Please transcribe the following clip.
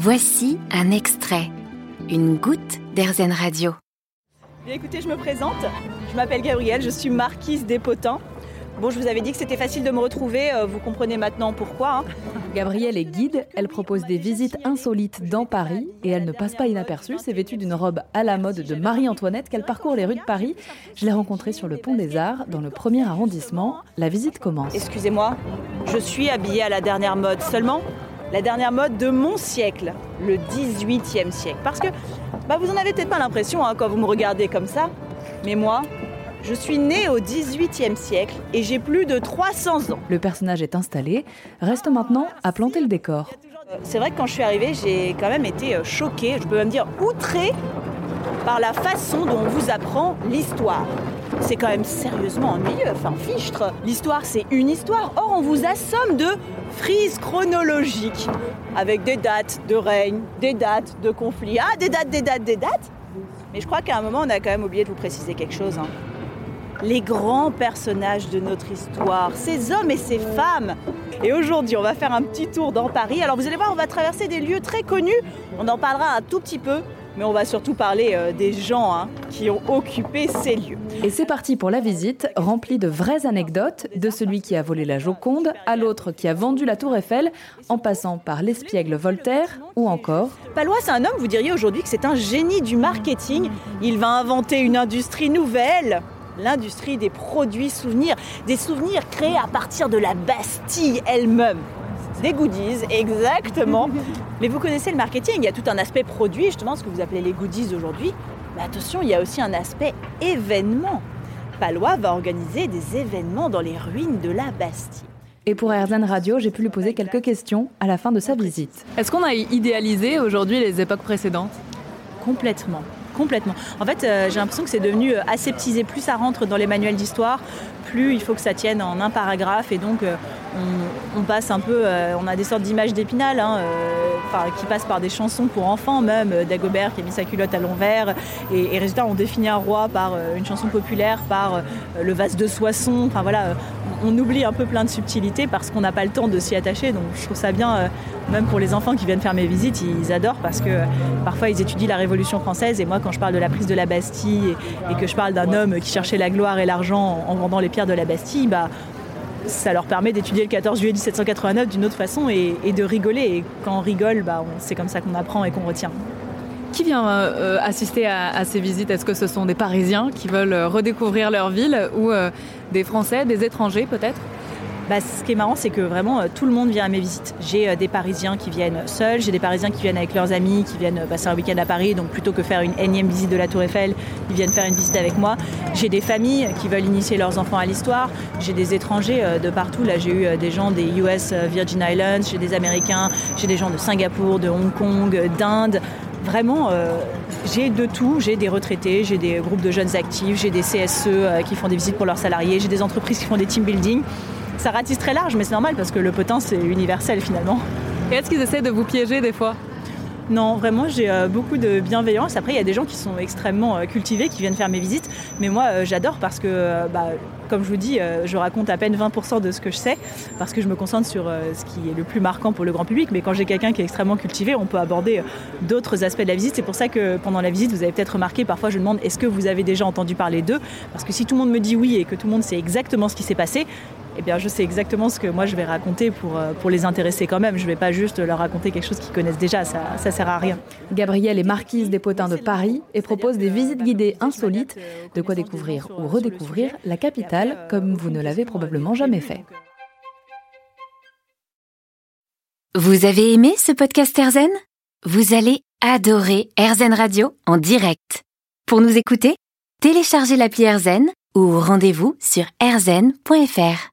Voici un extrait, une goutte d'Airzen Radio. Bien, écoutez, je me présente. Je m'appelle Gabrielle, je suis marquise des potins. Bon, je vous avais dit que c'était facile de me retrouver, euh, vous comprenez maintenant pourquoi. hein. Gabrielle est guide, elle propose des visites insolites dans Paris et elle ne passe pas inaperçue. C'est vêtue d'une robe à la mode de Marie-Antoinette qu'elle parcourt les rues de Paris. Je l'ai rencontrée sur le pont des Arts, dans le premier arrondissement. La visite commence. Excusez-moi, je suis habillée à la dernière mode seulement. La dernière mode de mon siècle, le 18e siècle. Parce que bah, vous en avez peut-être pas l'impression hein, quand vous me regardez comme ça. Mais moi, je suis née au 18e siècle et j'ai plus de 300 ans. Le personnage est installé. Reste maintenant à planter le décor. Euh, C'est vrai que quand je suis arrivée, j'ai quand même été euh, choquée, je peux même dire outrée par la façon dont on vous apprend l'histoire. C'est quand même sérieusement ennuyeux, enfin fichtre. L'histoire, c'est une histoire. Or, on vous assomme de frises chronologiques avec des dates de règne, des dates de conflit. Ah, des dates, des dates, des dates. Mais je crois qu'à un moment, on a quand même oublié de vous préciser quelque chose. hein. Les grands personnages de notre histoire, ces hommes et ces femmes. Et aujourd'hui, on va faire un petit tour dans Paris. Alors, vous allez voir, on va traverser des lieux très connus. On en parlera un tout petit peu. Mais on va surtout parler euh, des gens hein, qui ont occupé ces lieux. Et c'est parti pour la visite, remplie de vraies anecdotes, de celui qui a volé la Joconde à l'autre qui a vendu la Tour Eiffel, en passant par l'espiègle Voltaire ou encore Palois, c'est un homme, vous diriez aujourd'hui que c'est un génie du marketing. Il va inventer une industrie nouvelle, l'industrie des produits souvenirs, des souvenirs créés à partir de la Bastille elle-même. Des goodies, exactement. Mais vous connaissez le marketing, il y a tout un aspect produit, justement ce que vous appelez les goodies aujourd'hui. Mais attention, il y a aussi un aspect événement. Palois va organiser des événements dans les ruines de la Bastille. Et pour RZN Radio, j'ai pu lui poser quelques questions à la fin de sa visite. Est-ce qu'on a idéalisé aujourd'hui les époques précédentes? Complètement. Complètement. En fait, euh, j'ai l'impression que c'est devenu euh, aseptisé. Plus ça rentre dans les manuels d'histoire, plus il faut que ça tienne en un paragraphe. Et donc, euh, on, on passe un peu. euh, on a des sortes d'images d'épinal, hein, euh, qui passent par des chansons pour enfants, même. Dagobert qui a mis sa culotte à l'envers. Et, et résultat, on définit un roi par une chanson populaire, par le vase de Soissons. Enfin, voilà. on oublie un peu plein de subtilités parce qu'on n'a pas le temps de s'y attacher. Donc, je trouve ça bien, même pour les enfants qui viennent faire mes visites, ils adorent parce que parfois ils étudient la Révolution française. Et moi, quand je parle de la prise de la Bastille et, et que je parle d'un homme qui cherchait la gloire et l'argent en, en vendant les de la Bastille, bah, ça leur permet d'étudier le 14 juillet 1789 d'une autre façon et, de rigoler. Et quand on rigole, bah, c'est comme ça qu'on apprend et qu'on retient. Qui vient euh, assister à, à ces visites? Est-ce que ce sont des Parisiens qui veulent euh, redécouvrir leur ville ou euh, des Français, des étrangers peut-être? Bah, ce qui est marrant, c'est que vraiment euh, tout le monde vient à mes visites. J'ai euh, des Parisiens qui viennent seuls, j'ai des Parisiens qui viennent avec leurs amis, qui viennent euh, passer un week-end à Paris. Donc plutôt que faire une énième visite de la Tour Eiffel, ils viennent faire une visite avec moi. J'ai des familles qui veulent initier leurs enfants à l'histoire. J'ai des étrangers de partout. Là, j'ai eu des gens des US Virgin Islands, j'ai des Américains, j'ai des gens de Singapour, de Hong Kong, d'Inde. Vraiment, j'ai de tout. J'ai des retraités, j'ai des groupes de jeunes actifs, j'ai des CSE qui font des visites pour leurs salariés, j'ai des entreprises qui font des team building. Ça ratisse très large, mais c'est normal parce que le potin, c'est universel finalement. Et est-ce qu'ils essaient de vous piéger des fois? Non, vraiment, j'ai euh, beaucoup de bienveillance. Après, il y a des gens qui sont extrêmement euh, cultivés, qui viennent faire mes visites. Mais moi, euh, j'adore parce que, bah, comme je vous dis, je raconte à peine 20% de ce que je sais, parce que je me concentre sur ce qui est le plus marquant pour le grand public. Mais quand j'ai quelqu'un qui est extrêmement cultivé, on peut aborder d'autres aspects de la visite. C'est pour ça que pendant la visite, vous avez peut-être remarqué, parfois je demande est-ce que vous avez déjà entendu parler d'eux? Parce que si tout le monde me dit oui et que tout le monde sait exactement ce qui s'est passé, eh bien, je sais exactement ce que moi je vais raconter pour, euh, pour les intéresser quand même. Je ne vais pas juste leur raconter quelque chose qu'ils connaissent déjà, ça ne sert à rien. Gabrielle est marquise des potins de Paris et propose des visites guidées insolites, de quoi découvrir ou redécouvrir la capitale comme vous ne l'avez probablement jamais fait. Vous avez aimé ce podcast Airzen? Vous allez adorer Airzen Radio en direct. Pour nous écouter, téléchargez l'appli Airzen ou rendez-vous sur airzen.fr.